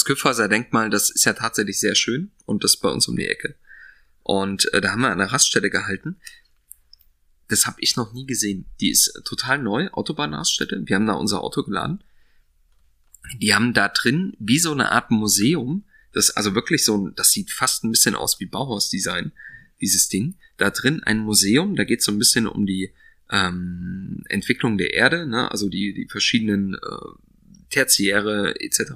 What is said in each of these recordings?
das Kyffhäuser Denkmal, das ist ja tatsächlich sehr schön und das bei uns um die Ecke. Und äh, da haben wir an einer Raststätte gehalten. Das habe ich noch nie gesehen. Die ist total neu, Autobahnraststätte. Wir haben da unser Auto geladen. Die haben da drin wie so eine Art Museum. Das also wirklich so, das sieht fast ein bisschen aus wie Bauhausdesign, dieses Ding. Da drin ein Museum, da geht es so ein bisschen um die ähm, Entwicklung der Erde, ne? also die, die verschiedenen äh, Tertiäre etc.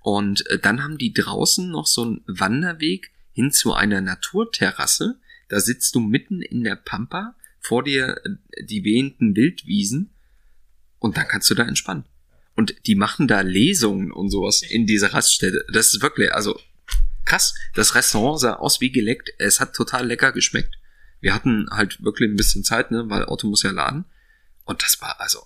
Und äh, dann haben die draußen noch so einen Wanderweg hin zu einer Naturterrasse. Da sitzt du mitten in der Pampa, vor dir äh, die wehenden Wildwiesen und dann kannst du da entspannen. Und die machen da Lesungen und sowas in dieser Raststätte. Das ist wirklich, also krass. Das Restaurant sah aus wie geleckt. Es hat total lecker geschmeckt. Wir hatten halt wirklich ein bisschen Zeit, ne, weil Auto muss ja laden. Und das war also,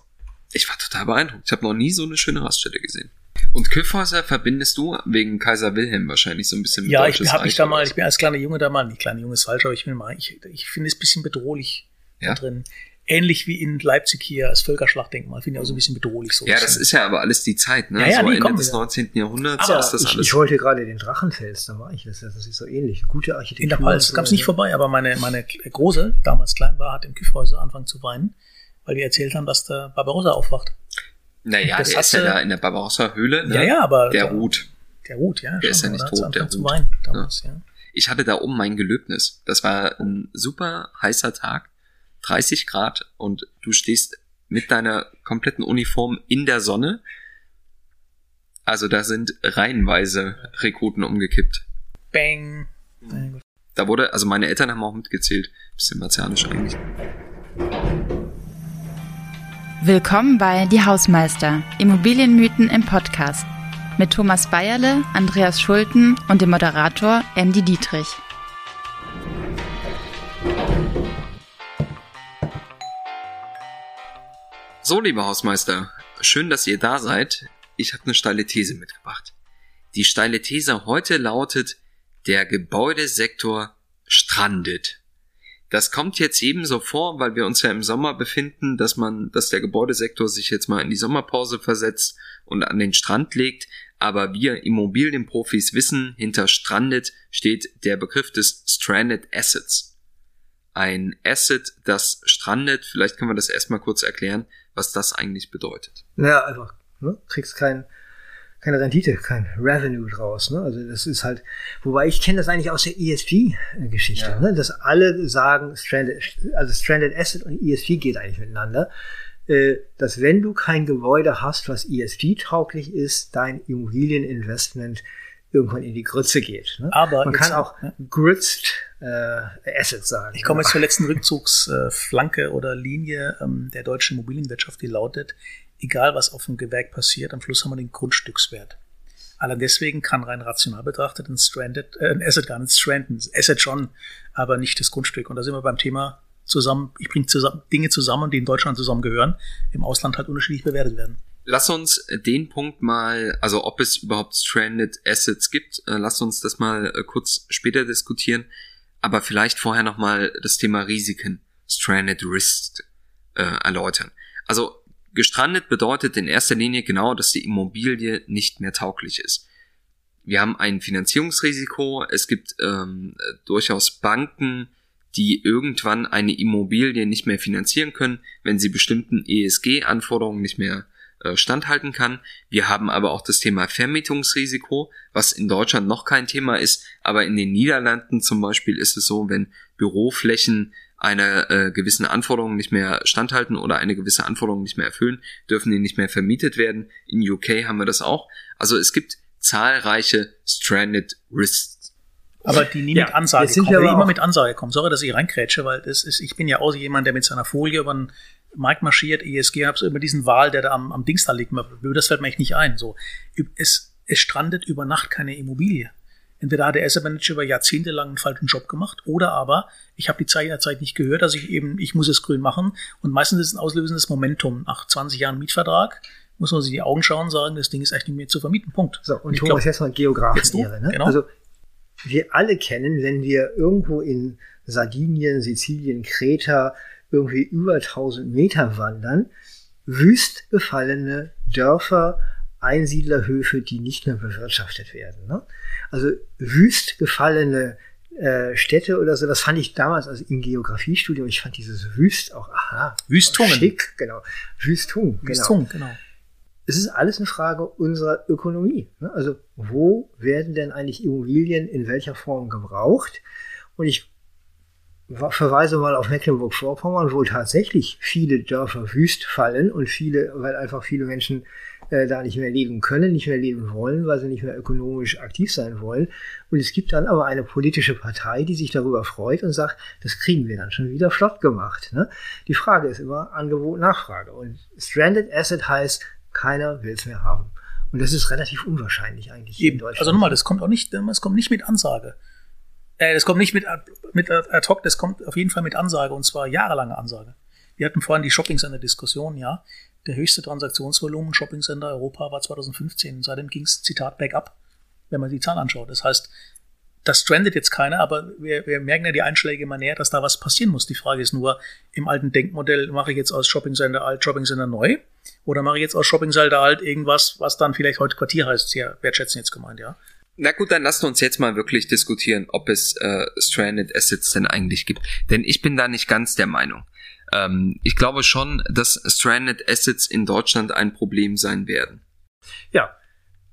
ich war total beeindruckt. Ich habe noch nie so eine schöne Raststätte gesehen. Und Kyffhäuser verbindest du wegen Kaiser Wilhelm wahrscheinlich so ein bisschen mit Ja, ich habe mich da mal, ich bin als kleiner Junge da mal, nicht kleiner Junge ist falsch, aber ich bin mal, ich, ich finde es ein bisschen bedrohlich ja? da drin ähnlich wie in Leipzig hier als Völkerschlachtdenkmal. Finde ich auch so ein bisschen bedrohlich. So ja, das ist ja aber alles die Zeit, ne? Ja, ja, so nee, Ende des 19. Jahrhunderts aber ist das ich, alles. Ich wollte gerade den Drachenfels, da war ich. Das, das ist so ähnlich. Gute Architektur. In der Pfalz kam es nicht vorbei, aber meine, meine Große, damals klein war, hat im Küffhäuser angefangen zu weinen, weil die erzählt haben, dass der Barbarossa aufwacht. Naja, Das der ist ja da in der Barbarossa-Höhle, ne? Ja, ja, aber Der ruht. Der ruht, ja. Der ist ja nicht tot, der ruht. weinen damals, ja. Ich hatte da oben mein Gelöbnis. Das war ein super heißer Tag, 30 Grad und du stehst mit deiner kompletten Uniform in der Sonne. Also da sind reihenweise Rekruten umgekippt. Bang. Da wurde, also meine Eltern haben auch mitgezählt. Bisschen martialisch eigentlich. Willkommen bei Die Hausmeister, Immobilienmythen im Podcast. Mit Thomas Bayerle, Andreas Schulten und dem Moderator Andy Dietrich. So, liebe Hausmeister, schön, dass ihr da seid. Ich habe eine steile These mitgebracht. Die steile These heute lautet, der Gebäudesektor strandet. Das kommt jetzt ebenso vor, weil wir uns ja im Sommer befinden, dass man, dass der Gebäudesektor sich jetzt mal in die Sommerpause versetzt und an den Strand legt. Aber wir Immobilienprofis wissen, hinter strandet steht der Begriff des Stranded Assets. Ein Asset, das strandet. Vielleicht können wir das erstmal kurz erklären, was das eigentlich bedeutet. Naja, einfach, ne? Kriegst kein, keine Rendite, kein Revenue draus, ne? Also das ist halt, wobei ich kenne das eigentlich aus der ESG-Geschichte, Ja. ne? Dass alle sagen, Stranded, also Stranded Asset und ESG geht eigentlich miteinander. Äh, dass wenn du kein Gebäude hast, was ESG-tauglich ist, dein Immobilieninvestment irgendwann in die Grütze geht. Ne? Aber Man kann auch ja. Gritzed äh, Assets sagen. Ich komme jetzt zur letzten Rückzugsflanke oder Linie ähm, der deutschen Immobilienwirtschaft, die lautet, egal was auf dem Gewerk passiert, am Schluss haben wir den Grundstückswert. Allein deswegen kann rein rational betrachtet ein, Stranded, äh, ein Asset gar nicht stranden. Ein Asset schon, aber nicht das Grundstück. Und da sind wir beim Thema zusammen, ich bringe zusammen, Dinge zusammen, die in Deutschland zusammengehören, im Ausland halt unterschiedlich bewertet werden. Lass uns den Punkt mal, also ob es überhaupt Stranded Assets gibt, äh, lass uns das mal äh, kurz später diskutieren. Aber vielleicht vorher nochmal das Thema Risiken, Stranded Risks, äh, erläutern. Also gestrandet bedeutet in erster Linie genau, dass die Immobilie nicht mehr tauglich ist. Wir haben ein Finanzierungsrisiko, es gibt ähm, äh, durchaus Banken, die irgendwann eine Immobilie nicht mehr finanzieren können, wenn sie bestimmten ESG-Anforderungen nicht mehr äh, standhalten kann. Wir haben aber auch das Thema Vermietungsrisiko, was in Deutschland noch kein Thema ist, aber in den Niederlanden zum Beispiel ist es so, wenn Büroflächen einer äh, gewissen Anforderung nicht mehr standhalten oder eine gewisse Anforderung nicht mehr erfüllen, dürfen die nicht mehr vermietet werden. In UK haben wir das auch. Also es gibt zahlreiche Stranded Risks. Aber die nie Ja, mit Ansage jetzt sind kommen, wir immer mit Ansage kommen. Sorry, dass ich reinkrätsche, weil das ist, ich bin ja auch jemand, der mit seiner Folie über den Markt marschiert, ESG, hab so immer diesen Wahl, der da am, am Dings da liegt. Das fällt mir echt nicht ein. So, es, es strandet über Nacht keine Immobilie. Entweder hat der Asset Manager über Jahrzehnte lang einen falschen Job gemacht, oder aber ich habe die Zeit in der Zeit nicht gehört, dass ich eben, ich muss es grün machen. Und meistens ist es ein auslösendes Momentum. Nach 20 Jahren Mietvertrag muss man sich die Augen schauen und sagen, das Ding ist echt nicht mehr zu vermieten. Punkt. So, und ich Thomas, glaub, jetzt mal du? Ne? Genau. Also, wir alle kennen, wenn wir irgendwo in Sardinien, Sizilien, Kreta irgendwie über 1000 Meter wandern, wüst befallene Dörfer Einsiedlerhöfe, die nicht mehr bewirtschaftet werden. Ne? Also wüst gefallene äh, Städte oder so, das fand ich damals also im Geografiestudium, ich fand dieses Wüst auch, aha. Wüstungen. Schick, genau. Wüstung, genau. Wüstung, genau. Es ist alles eine Frage unserer Ökonomie. Ne? Also wo werden denn eigentlich Immobilien in welcher Form gebraucht? Und ich verweise mal auf Mecklenburg-Vorpommern, wo tatsächlich viele Dörfer wüst fallen und viele, weil einfach viele Menschen äh, da nicht mehr leben können, nicht mehr leben wollen, weil sie nicht mehr ökonomisch aktiv sein wollen. Und es gibt dann aber eine politische Partei, die sich darüber freut und sagt, das kriegen wir dann schon wieder flott gemacht. Ne? Die Frage ist immer Angebot, Nachfrage. Und Stranded Asset heißt, keiner will es mehr haben. Und das ist relativ unwahrscheinlich eigentlich Eben. in Deutschland. Also nochmal, das kommt auch nicht, es kommt nicht mit Ansage. Äh, das kommt nicht mit, mit ad hoc, das kommt auf jeden Fall mit Ansage und zwar jahrelange Ansage. Wir hatten vorhin die Shopping Center Diskussion, ja. Der höchste Transaktionsvolumen Shopping Center Europa war 2015. Seitdem ging es, Zitat, up, wenn man die Zahlen anschaut. Das heißt, das strandet jetzt keiner, aber wir, wir merken ja die Einschläge immer näher, dass da was passieren muss. Die Frage ist nur, im alten Denkmodell mache ich jetzt aus Shopping Center alt Shopping Center neu oder mache ich jetzt aus Shopping Center alt irgendwas, was dann vielleicht heute Quartier heißt, sehr wertschätzen jetzt gemeint, ja. Na gut, dann lasst uns jetzt mal wirklich diskutieren, ob es äh, Stranded Assets denn eigentlich gibt. Denn ich bin da nicht ganz der Meinung. Ähm, ich glaube schon, dass Stranded Assets in Deutschland ein Problem sein werden. Ja,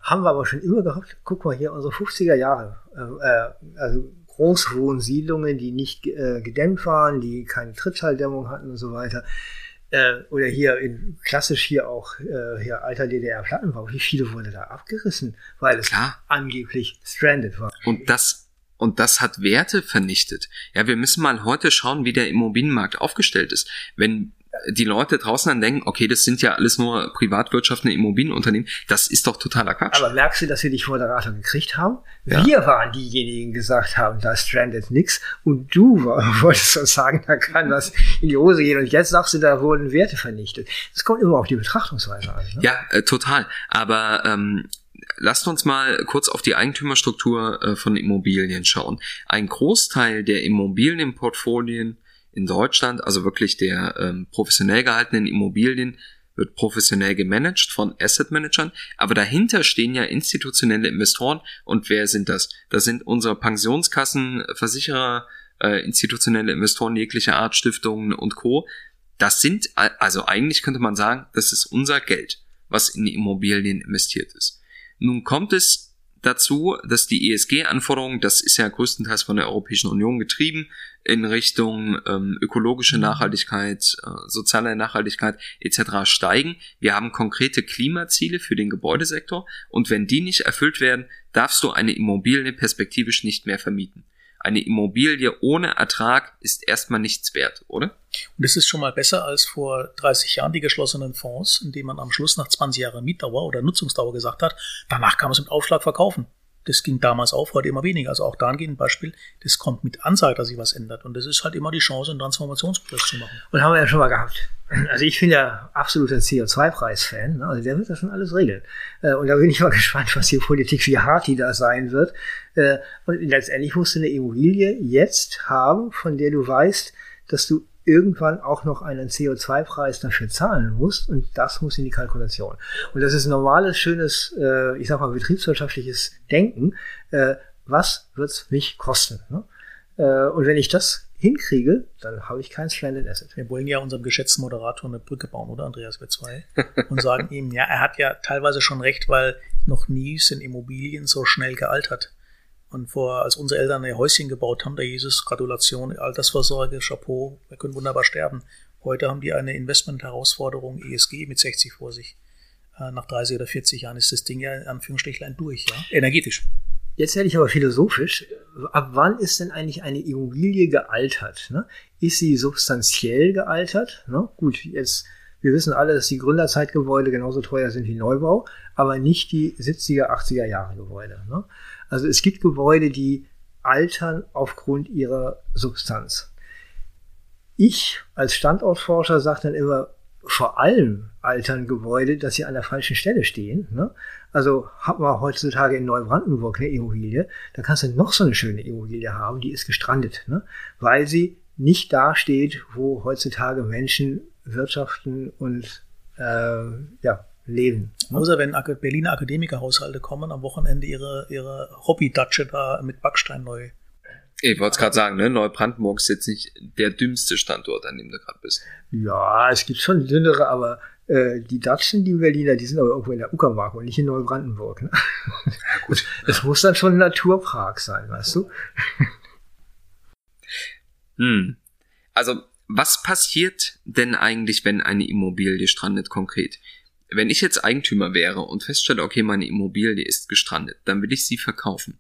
haben wir aber schon immer gehabt. Guck mal hier, unsere 50er Jahre. Äh, also Großwohnsiedlungen, die nicht äh, gedämmt waren, die keine Trittschalldämmung hatten und so weiter. Äh, oder hier in klassisch hier auch äh, hier alter DDR-Plattenbau. Wie viele wurde da abgerissen, weil es Klar. angeblich stranded war. Und das und das hat Werte vernichtet. Ja, wir müssen mal heute schauen, wie der Immobilienmarkt aufgestellt ist. Wenn die Leute draußen dann denken, okay, das sind ja alles nur privatwirtschaftende Immobilienunternehmen, das ist doch totaler Quatsch. Aber merkst du, dass wir dich Moderator gekriegt haben? Ja. Wir waren diejenigen, die gesagt haben, da strandet nix und du wolltest uns sagen, da kann was in die Hose gehen und jetzt sagst du, da wurden Werte vernichtet. Das kommt immer auf die Betrachtungsweise an. Ne? Ja, äh, total. Aber ähm, lasst uns mal kurz auf die Eigentümerstruktur äh, von Immobilien schauen. Ein Großteil der Immobilienportfolien in Deutschland, also wirklich der ähm, professionell gehaltenen Immobilien, wird professionell gemanagt von Asset Managern, aber dahinter stehen ja institutionelle Investoren und wer sind das? Das sind unsere Pensionskassen, Versicherer, äh, institutionelle Investoren jeglicher Art, Stiftungen und Co. Das sind, also eigentlich könnte man sagen, das ist unser Geld, was in Immobilien investiert ist. Nun kommt es dazu, dass die ESG-Anforderungen, das ist ja größtenteils von der Europäischen Union getrieben, in Richtung ähm, ökologische mhm. Nachhaltigkeit, äh, soziale Nachhaltigkeit etc. steigen. Wir haben konkrete Klimaziele für den Gebäudesektor und wenn die nicht erfüllt werden, darfst du eine Immobilie perspektivisch nicht mehr vermieten eine Immobilie ohne Ertrag ist erstmal nichts wert, oder? Und es ist schon mal besser als vor 30 Jahren die geschlossenen Fonds, in denen man am Schluss nach 20 Jahren Mietdauer oder Nutzungsdauer gesagt hat, danach kann man es mit Aufschlag verkaufen. Das ging damals auf, heute immer weniger. Also auch dahingehend ein Beispiel, das kommt mit Ansage, dass sich was ändert. Und das ist halt immer die Chance, einen Transformationsprozess zu machen. Und haben wir ja schon mal gehabt. Also ich bin ja absoluter CO2-Preis-Fan. Ne? Also der wird das schon alles regeln. Äh, und da bin ich mal gespannt, was die Politik, wie hart die da sein wird. Äh, und letztendlich musst du eine Immobilie jetzt haben, von der du weißt, dass du irgendwann auch noch einen CO2-Preis dafür zahlen musst und das muss in die Kalkulation. Und das ist normales, schönes, äh, ich sag mal, betriebswirtschaftliches Denken. Äh, was wird's mich kosten? Ne? Äh, und wenn ich das hinkriege, dann habe ich kein Stranded Asset. Wir wollen ja unserem geschätzten Moderator eine Brücke bauen, oder Andreas wir zwei? Und sagen ihm, ja, er hat ja teilweise schon recht, weil noch nie sind Immobilien so schnell gealtert. Und vor, als unsere Eltern ihr Häuschen gebaut haben, hieß es Gratulation, Altersvorsorge, Chapeau, wir können wunderbar sterben. Heute haben die eine Investment-Herausforderung ESG mit 60 vor sich. Äh, nach 30 oder 40 Jahren ist das Ding ja in Anführungsstrichlein durch, ja? Energetisch. Jetzt werde ich aber philosophisch. Ab wann ist denn eigentlich eine Immobilie gealtert? Ne? Ist sie substanziell gealtert? Ne? Gut, jetzt, wir wissen alle, dass die Gründerzeitgebäude genauso teuer sind wie Neubau, aber nicht die 70er, 80er Jahre Gebäude. Ne? Also es gibt Gebäude, die altern aufgrund ihrer Substanz. Ich als Standortforscher sage dann immer, vor allem altern Gebäude, dass sie an der falschen Stelle stehen. Ne? Also hat man heutzutage in Neubrandenburg eine Immobilie, da kannst du noch so eine schöne Immobilie haben, die ist gestrandet, ne? weil sie nicht da steht, wo heutzutage Menschen wirtschaften und äh, ja, leben. Außer wenn Ak- Berliner Akademikerhaushalte kommen, am Wochenende ihre, ihre Hobby-Datsche da mit Backstein neu. Ich wollte es gerade sagen, ne? Neubrandenburg ist jetzt nicht der dümmste Standort, an dem du gerade bist. Ja, es gibt schon dünnere, aber äh, die Datschen, die Berliner, die sind aber irgendwo in der Uckermark und nicht in Neubrandenburg. Ne? Ja, gut. Es muss dann schon ein Naturpark sein, weißt du? Hm. Also, was passiert denn eigentlich, wenn eine Immobilie strandet konkret? Wenn ich jetzt Eigentümer wäre und feststelle, okay, meine Immobilie ist gestrandet, dann will ich sie verkaufen.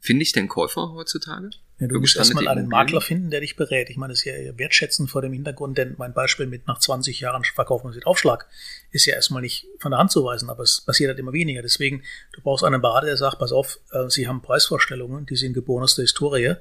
Finde ich den Käufer heutzutage? Ja, du musst erstmal einen? Makler finden, der dich berät. Ich meine, das ist ja wertschätzend vor dem Hintergrund, denn mein Beispiel mit nach 20 Jahren verkaufen mit Aufschlag ist ja erstmal nicht von der Hand zu weisen, aber es passiert halt immer weniger. Deswegen, du brauchst einen Berater, der sagt, pass auf, äh, Sie haben Preisvorstellungen, die sind geboren aus der Historie.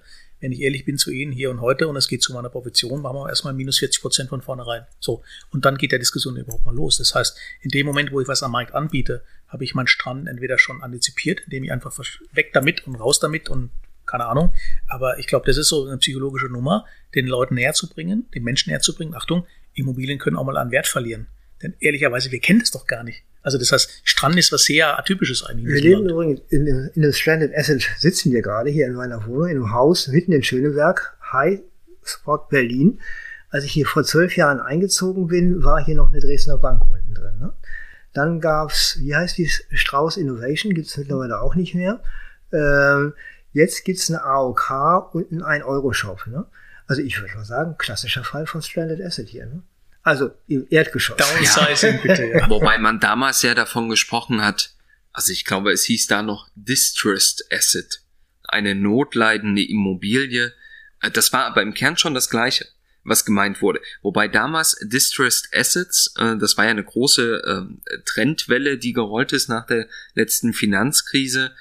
Wenn ich ehrlich bin zu Ihnen hier und heute und es geht zu meiner Provision, machen wir erstmal minus 40 Prozent von vornherein. So. Und dann geht der Diskussion überhaupt mal los. Das heißt, in dem Moment, wo ich was am Markt anbiete, habe ich meinen Strand entweder schon antizipiert, indem ich einfach weg damit und raus damit und keine Ahnung. Aber ich glaube, das ist so eine psychologische Nummer, den Leuten näher zu bringen, den Menschen näher zu bringen. Achtung, Immobilien können auch mal an Wert verlieren. Denn ehrlicherweise, wir kennen das doch gar nicht. Also das heißt, Strand ist was sehr Atypisches eigentlich. Wir leben Land. übrigens in, in dem Stranded Asset sitzen wir gerade hier in meiner Wohnung, in einem Haus mitten in Schöneberg, High Spot Berlin. Als ich hier vor zwölf Jahren eingezogen bin, war hier noch eine Dresdner Bank unten drin. Ne? Dann gab's, wie heißt die, Strauß Innovation, gibt's mittlerweile auch nicht mehr. Ähm, jetzt gibt's eine AOK und einen 1-Euro-Shop. Ne? Also ich würde mal sagen, klassischer Fall von Stranded Asset hier. Ne? Also im Erdgeschoss. Downsizing bitte, ja. Wobei man damals ja davon gesprochen hat, also ich glaube, es hieß da noch Distressed Asset, eine notleidende Immobilie. Äh, Das war aber im Kern schon das Gleiche, was gemeint wurde. Wobei damals Distressed Assets, äh, das war ja eine große ähm, Trendwelle, die gerollt ist nach der letzten Finanzkrise.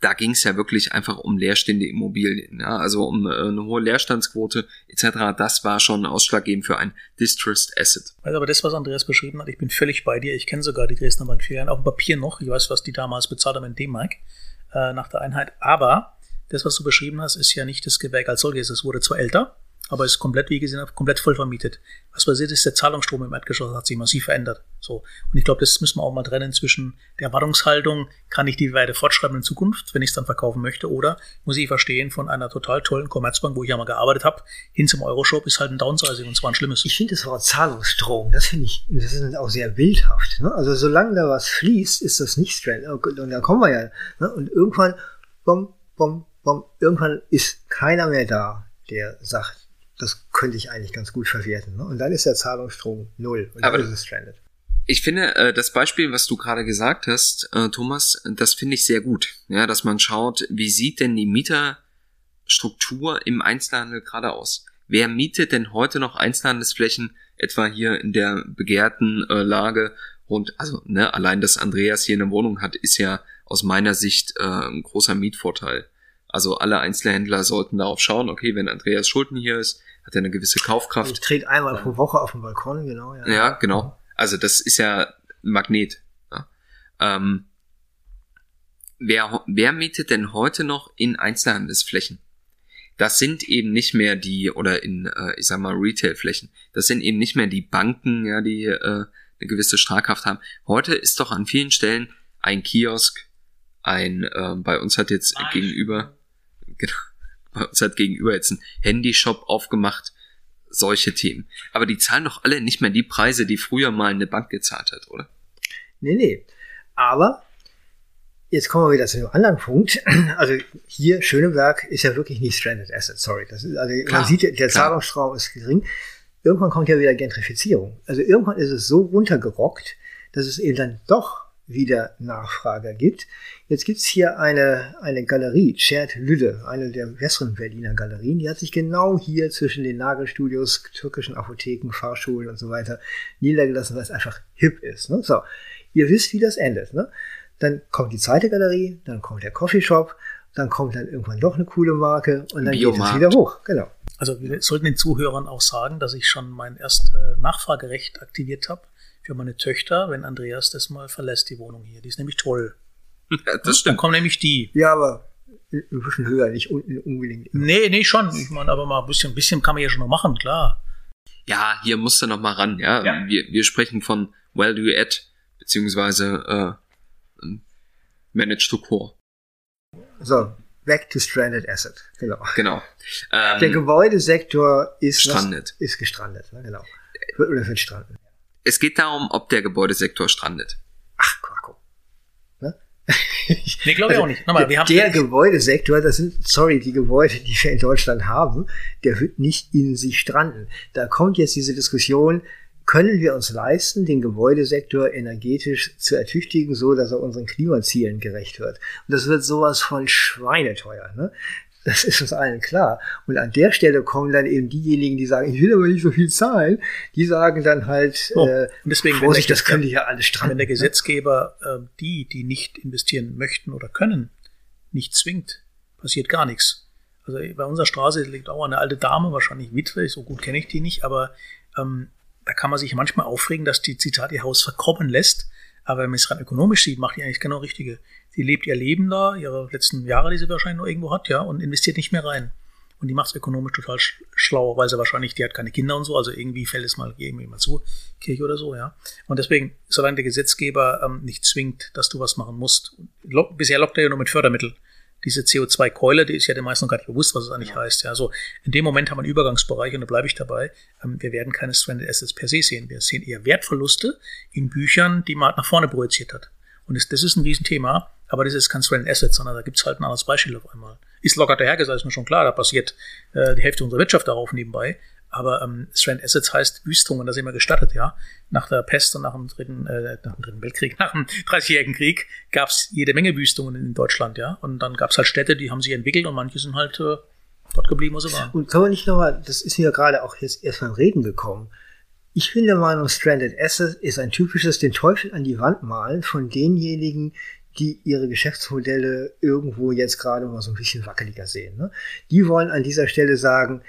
Da ging es ja wirklich einfach um leerstehende Immobilien, ja, also um äh, eine hohe Leerstandsquote etc. Das war schon ausschlaggebend für ein Distressed Asset. Also aber das, was Andreas beschrieben hat, ich bin völlig bei dir. Ich kenne sogar die Dresdner Bankfilialen auf dem Papier noch. Ich weiß, was die damals bezahlt haben in D-Mark äh, nach der Einheit. Aber das, was du beschrieben hast, ist ja nicht das Gewerk als solches. Es wurde zwar älter, aber ist komplett, wie gesehen habe, komplett voll vermietet. Was passiert ist, der Zahlungsstrom im Erdgeschoss hat sich massiv verändert. So. Und ich glaube, das müssen wir auch mal trennen zwischen der Erwartungshaltung, kann ich die weiter fortschreiben in Zukunft, wenn ich es dann verkaufen möchte, oder muss ich verstehen, von einer total tollen Commerzbank, wo ich ja mal gearbeitet habe, hin zum Euroshop ist halt ein Downsizing und zwar ein schlimmes. Ich finde das Wort Zahlungsstrom, das finde ich, das ist auch sehr bildhaft. Ne? Also solange da was fließt, ist das nicht strand. Und da kommen wir ja. Ne? Und irgendwann, bom, bom, bom, irgendwann ist keiner mehr da, der sagt, das könnte ich eigentlich ganz gut verwerten. Ne? Und dann ist der Zahlungsstrom null. Und Aber- dann ist es stranded. Ich finde, äh, das Beispiel, was du gerade gesagt hast, äh, Thomas, das finde ich sehr gut. Ja, dass man schaut, wie sieht denn die Mieterstruktur im Einzelhandel gerade aus? Wer mietet denn heute noch Einzelhandelsflächen, etwa hier in der begehrten äh, Lage rund, also ne, allein, dass Andreas hier eine Wohnung hat, ist ja aus meiner Sicht äh, ein großer Mietvorteil. Also alle Einzelhändler sollten darauf schauen, okay, wenn Andreas Schulten hier ist, hat er eine gewisse Kaufkraft. Ich trete einmal pro Woche auf den Balkon, genau. Ja, Ja, genau. Also das ist ja ein Magnet. Ja. Ähm, wer, wer mietet denn heute noch in Einzelhandelsflächen? Das sind eben nicht mehr die, oder in, äh, ich sag mal, Retailflächen. Das sind eben nicht mehr die Banken, ja, die äh, eine gewisse Strahlkraft haben. Heute ist doch an vielen Stellen ein Kiosk, ein, äh, bei uns hat jetzt gegenüber, genau, bei uns hat gegenüber jetzt ein Handyshop aufgemacht, solche Themen. Aber die zahlen doch alle nicht mehr die Preise, die früher mal eine Bank gezahlt hat, oder? Nee, nee. Aber jetzt kommen wir wieder zu einem anderen Punkt. Also hier Schöneberg ist ja wirklich nicht stranded asset, sorry. Das ist, also Klar, man sieht, der klar. Zahlungsstrom ist gering. Irgendwann kommt ja wieder Gentrifizierung. Also irgendwann ist es so runtergerockt, dass es eben dann doch wieder Nachfrager gibt. Jetzt gibt's hier eine, eine Galerie, Shared Lüde, eine der besseren Berliner Galerien. Die hat sich genau hier zwischen den Nagelstudios, türkischen Apotheken, Fahrschulen und so weiter niedergelassen, weil es einfach hip ist. Ne? So, ihr wisst, wie das endet. Ne? Dann kommt die zweite Galerie, dann kommt der Coffeeshop, dann kommt dann irgendwann doch eine coole Marke und dann geht Biomarkt. es wieder hoch. Genau. Also wir sollten den Zuhörern auch sagen, dass ich schon mein erst äh, Nachfragerecht aktiviert habe für meine Töchter, wenn Andreas das mal verlässt, die Wohnung hier. Die ist nämlich toll. Ja, das Dann stimmt. kommen nämlich die. Ja, aber ein bisschen höher, nicht unten unbedingt. Nee, nee, schon. Ich meine, aber mal ein bisschen, ein bisschen kann man ja schon noch machen, klar. Ja, hier musst du noch mal ran, ja. Ja. Wir, wir sprechen von Value Add beziehungsweise äh, Manage to Core. So, back to stranded asset. Genau. Genau. Ähm, Der Gebäudesektor ist. Was, ist gestrandet, ne? genau. Oder wird stranden. Es geht darum, ob der Gebäudesektor strandet. Ach, Quacko. Ne? nee, glaube ich also, auch nicht. Nochmal, wir haben der Gebäudesektor, das sind, sorry, die Gebäude, die wir in Deutschland haben, der wird nicht in sich stranden. Da kommt jetzt diese Diskussion, können wir uns leisten, den Gebäudesektor energetisch zu ertüchtigen, so dass er unseren Klimazielen gerecht wird. Und das wird sowas von schweineteuer. Ne? Das ist uns allen klar. Und an der Stelle kommen dann eben diejenigen, die sagen, ich will aber nicht so viel zahlen, die sagen dann halt, oh, äh, und deswegen, Vorsicht, das könnte ja alles stranden. Wenn der Gesetzgeber äh, die, die nicht investieren möchten oder können, nicht zwingt, passiert gar nichts. Also bei unserer Straße liegt auch eine alte Dame, wahrscheinlich Witwe, so gut kenne ich die nicht, aber ähm, da kann man sich manchmal aufregen, dass die Zitat ihr Haus verkommen lässt. Aber wenn man es rein ökonomisch sieht, macht die eigentlich genau richtige. Sie lebt ihr Leben da, ihre letzten Jahre, die sie wahrscheinlich noch irgendwo hat, ja, und investiert nicht mehr rein. Und die macht es ökonomisch total schlau, weil sie wahrscheinlich, die hat keine Kinder und so, also irgendwie fällt es mal irgendwie mal zu, Kirche oder so, ja. Und deswegen, solange der Gesetzgeber ähm, nicht zwingt, dass du was machen musst, lo bisher lockt er ja nur mit Fördermitteln diese CO2-Keule, die ist ja den meisten noch gar nicht bewusst, was es eigentlich heißt. Ja, so in dem Moment haben wir einen Übergangsbereich und da bleibe ich dabei. Ähm, wir werden keine Stranded Assets per se sehen. Wir sehen eher Wertverluste in Büchern, die man nach vorne projiziert hat. Und das, das ist ein Riesenthema, aber das ist kein Stranded Asset, sondern da gibt es halt ein anderes Beispiel auf einmal. Ist locker dahergesagt, ist mir schon klar, da passiert äh, die Hälfte unserer Wirtschaft darauf nebenbei. Aber ähm, Strand Assets heißt Wüstung und das ist immer gestattet, ja. Nach der Pest und nach dem dritten, äh, nach dem dritten Weltkrieg, nach dem Dreißigjährigen Krieg gab es jede Menge Wüstungen in Deutschland, ja. Und dann gab es halt Städte, die haben sich entwickelt und manche sind halt äh, dort geblieben, wo sie waren. Und kann man nicht nochmal, das ist mir gerade auch jetzt erst beim Reden gekommen. Ich bin der Meinung, Stranded Assets ist ein typisches den Teufel an die Wand malen von denjenigen, die ihre Geschäftsmodelle irgendwo jetzt gerade mal so ein bisschen wackeliger sehen. Ne? Die wollen an dieser Stelle sagen,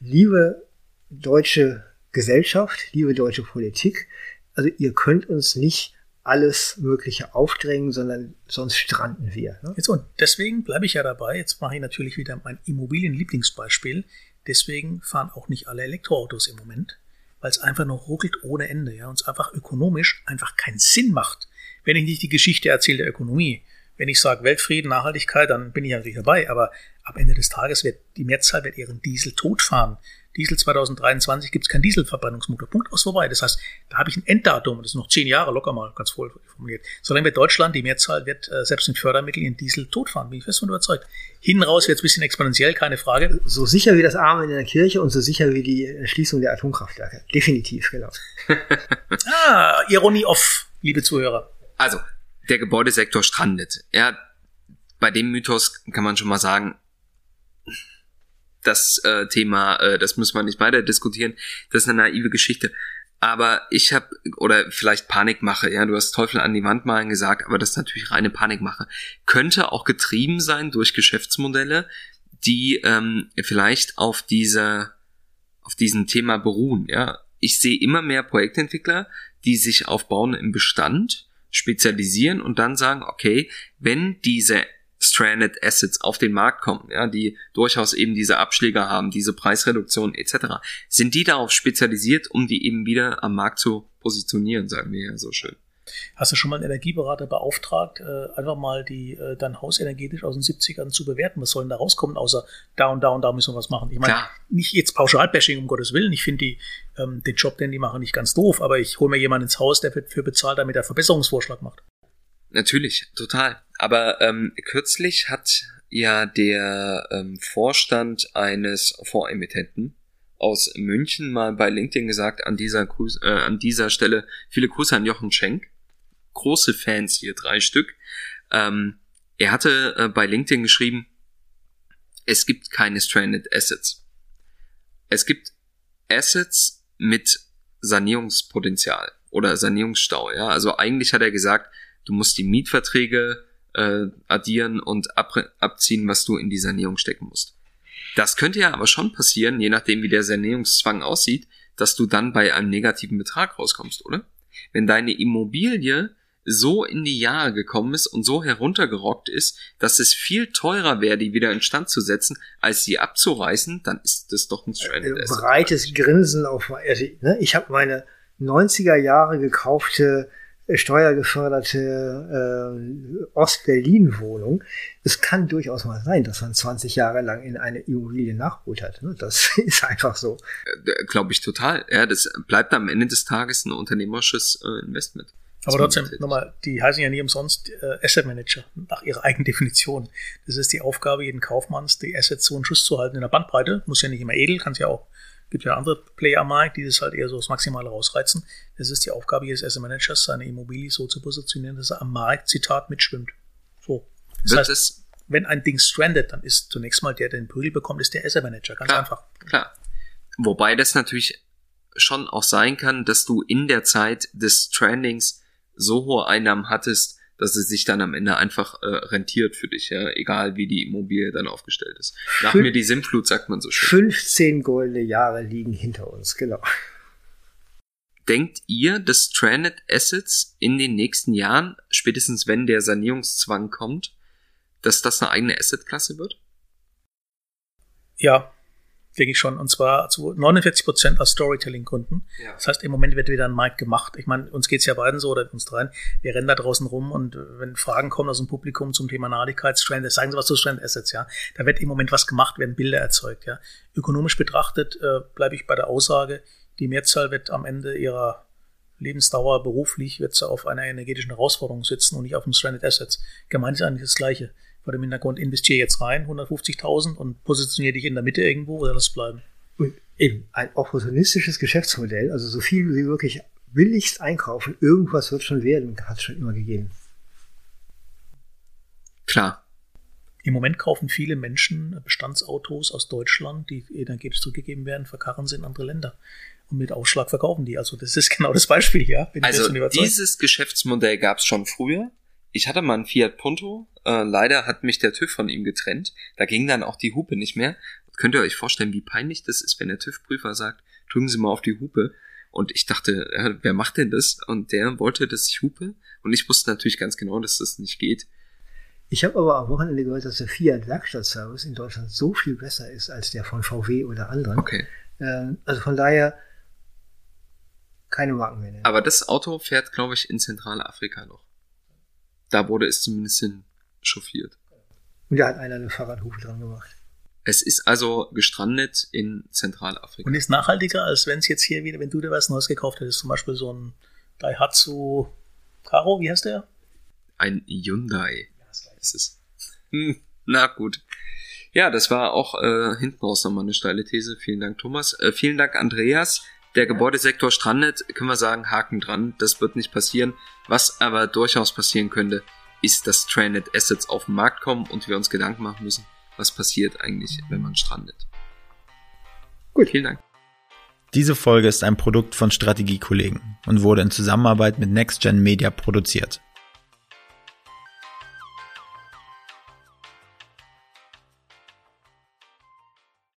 liebe deutsche Gesellschaft, liebe deutsche Politik, also ihr könnt uns nicht alles Mögliche aufdrängen, sondern sonst stranden wir. Ne? Jetzt und deswegen bleibe ich ja dabei. Jetzt mache ich natürlich wieder mein Immobilienlieblingsbeispiel. Deswegen fahren auch nicht alle Elektroautos im Moment, weil es einfach noch ruckelt ohne Ende, ja, und es einfach ökonomisch einfach keinen Sinn macht, wenn ich nicht die Geschichte erzähle der Ökonomie. Wenn ich sage Weltfrieden, Nachhaltigkeit, dann bin ich natürlich dabei, aber am Ende des Tages wird die Mehrzahl wird ihren Diesel totfahren. Diesel 2023 gibt es keinen Dieselverbrennungsmotor. Punkt aus vorbei. Das heißt, da habe ich ein Enddatum, das ist noch zehn Jahre locker mal, ganz voll formuliert. Solange wird Deutschland, die Mehrzahl wird äh, selbst mit Fördermitteln in Diesel totfahren, bin ich fest von überzeugt. Hinten raus wird es ein bisschen exponentiell, keine Frage. So sicher wie das Amen in der Kirche und so sicher wie die Schließung der Atomkraftwerke. Definitiv, genau. ah, Ironie off, liebe Zuhörer. Also, der Gebäudesektor strandet. Ja, bei dem Mythos kann man schon mal sagen, das äh, Thema, äh, das müssen wir nicht weiter diskutieren. Das ist eine naive Geschichte. Aber ich habe, oder vielleicht Panikmache, ja, du hast Teufel an die Wand malen gesagt, aber das ist natürlich reine Panikmache. Könnte auch getrieben sein durch Geschäftsmodelle, die ähm, vielleicht auf dieser, auf diesem Thema beruhen, ja. Ich sehe immer mehr Projektentwickler, die sich aufbauen im Bestand, spezialisieren und dann sagen, okay, wenn diese Stranded Assets auf den Markt kommen, ja, die durchaus eben diese Abschläge haben, diese Preisreduktion etc., sind die darauf spezialisiert, um die eben wieder am Markt zu positionieren, sagen wir ja so schön. Hast du schon mal einen Energieberater beauftragt, äh, einfach mal die äh, dein Haus energetisch aus den 70ern zu bewerten? Was soll denn da rauskommen, außer da und da und da müssen wir was machen? Ich meine, nicht jetzt Pauschalbashing, um Gottes Willen. Ich finde ähm, den Job, den die machen, nicht ganz doof, aber ich hole mir jemanden ins Haus, der dafür bezahlt, damit er Verbesserungsvorschlag macht. Natürlich, total. Aber ähm, kürzlich hat ja der ähm, Vorstand eines Fondsemittenten aus München mal bei LinkedIn gesagt, an dieser, Grüß, äh, an dieser Stelle viele Grüße an Jochen Schenk. Große Fans hier, drei Stück. Ähm, er hatte äh, bei LinkedIn geschrieben, es gibt keine Stranded Assets. Es gibt Assets mit Sanierungspotenzial oder Sanierungsstau. Ja, also eigentlich hat er gesagt, Du musst die Mietverträge äh, addieren und ab, abziehen, was du in die Sanierung stecken musst. Das könnte ja aber schon passieren, je nachdem wie der Sanierungszwang aussieht, dass du dann bei einem negativen Betrag rauskommst, oder? Wenn deine Immobilie so in die Jahre gekommen ist und so heruntergerockt ist, dass es viel teurer wäre, die wieder instand zu setzen, als sie abzureißen, dann ist das doch ein Stranded äh, Breites Grinsen auf also, ne? Ich habe meine 90er Jahre gekaufte steuergeförderte äh, Ost-Berlin-Wohnung. Es kann durchaus mal sein, dass man 20 Jahre lang in eine Immobilie nachgeholt hat. Ne? Das ist einfach so. Äh, Glaube ich total. Ja, das bleibt am Ende des Tages ein unternehmerisches äh, Investment. Aber trotzdem, nochmal, die heißen ja nie umsonst äh, Asset Manager, nach ihrer eigenen Definition. Das ist die Aufgabe jeden Kaufmanns, die Assets so in Schuss zu halten in der Bandbreite. Muss ja nicht immer edel, kann es ja auch gibt ja andere Player am Markt, die das halt eher so das Maximale rausreizen. Es ist die Aufgabe jedes Asset Managers, seine Immobilie so zu positionieren, dass er am Markt, Zitat, mitschwimmt. So. Das Wird heißt, es wenn ein Ding strandet, dann ist zunächst mal der, der den Prügel bekommt, ist der Asset Manager. Ganz Klar. einfach. Klar. Wobei das natürlich schon auch sein kann, dass du in der Zeit des Trendings so hohe Einnahmen hattest, dass es sich dann am Ende einfach äh, rentiert für dich, ja, egal wie die Immobilie dann aufgestellt ist. Nach Fün- mir die Sinnflut, sagt man so schön. 15 goldene Jahre liegen hinter uns, genau. Denkt ihr, dass Stranded Assets in den nächsten Jahren, spätestens wenn der Sanierungszwang kommt, dass das eine eigene Assetklasse wird? Ja, denke ich schon. Und zwar zu 49 Prozent aus Storytelling-Gründen. Ja. Das heißt, im Moment wird wieder ein Markt gemacht. Ich meine, uns geht's ja beiden so, oder uns dreien. Wir rennen da draußen rum und äh, wenn Fragen kommen aus dem Publikum zum Thema Nachhaltigkeitstrend, sagen Sie was zu Strand Assets, ja. Da wird im Moment was gemacht, werden Bilder erzeugt, ja. Ökonomisch betrachtet äh, bleibe ich bei der Aussage, die Mehrzahl wird am Ende ihrer Lebensdauer beruflich wird sie auf einer energetischen Herausforderung sitzen und nicht auf dem Stranded Assets. Gemeint ist eigentlich das Gleiche. Vor dem Hintergrund investiere jetzt rein, 150.000 und positioniere dich in der Mitte irgendwo oder lass bleiben. Und eben ein opportunistisches Geschäftsmodell, also so viel wie wirklich billigst einkaufen, irgendwas wird schon werden, hat es schon immer gegeben. Klar. Im Moment kaufen viele Menschen Bestandsautos aus Deutschland, die energetisch zurückgegeben werden, verkarren sie in andere Länder. Und mit Ausschlag verkaufen die. Also das ist genau das Beispiel, ja. Bin Also dieses Geschäftsmodell gab es schon früher. Ich hatte mal einen Fiat Punto. Äh, leider hat mich der TÜV von ihm getrennt. Da ging dann auch die Hupe nicht mehr. Könnt ihr euch vorstellen, wie peinlich das ist, wenn der TÜV-Prüfer sagt, drücken Sie mal auf die Hupe. Und ich dachte, ja, wer macht denn das? Und der wollte, dass ich hupe. Und ich wusste natürlich ganz genau, dass das nicht geht. Ich habe aber am Wochenende gehört, dass der Fiat Werkstattservice in Deutschland so viel besser ist als der von VW oder anderen. Okay. Ähm, also von daher keine Marken mehr. Aber das Auto fährt, glaube ich, in Zentralafrika noch. Da wurde es zumindest hin chauffiert. Und da hat einer eine Fahrradhufe dran gemacht. Es ist also gestrandet in Zentralafrika. Und ist nachhaltiger, als wenn es jetzt hier wieder, wenn du dir was Neues gekauft hättest, zum Beispiel so ein Daihatsu Karo, wie heißt der? Ein Hyundai ist es. Hm, na gut. Ja, das war auch äh, hinten raus nochmal eine steile These. Vielen Dank, Thomas. Äh, vielen Dank, Andreas. Der Gebäudesektor strandet, können wir sagen, Haken dran. Das wird nicht passieren. Was aber durchaus passieren könnte, ist, dass Stranded Assets auf den Markt kommen und wir uns Gedanken machen müssen, was passiert eigentlich, wenn man strandet. Gut. Vielen Dank. Diese Folge ist ein Produkt von Strategiekollegen und wurde in Zusammenarbeit mit NextGen Media produziert.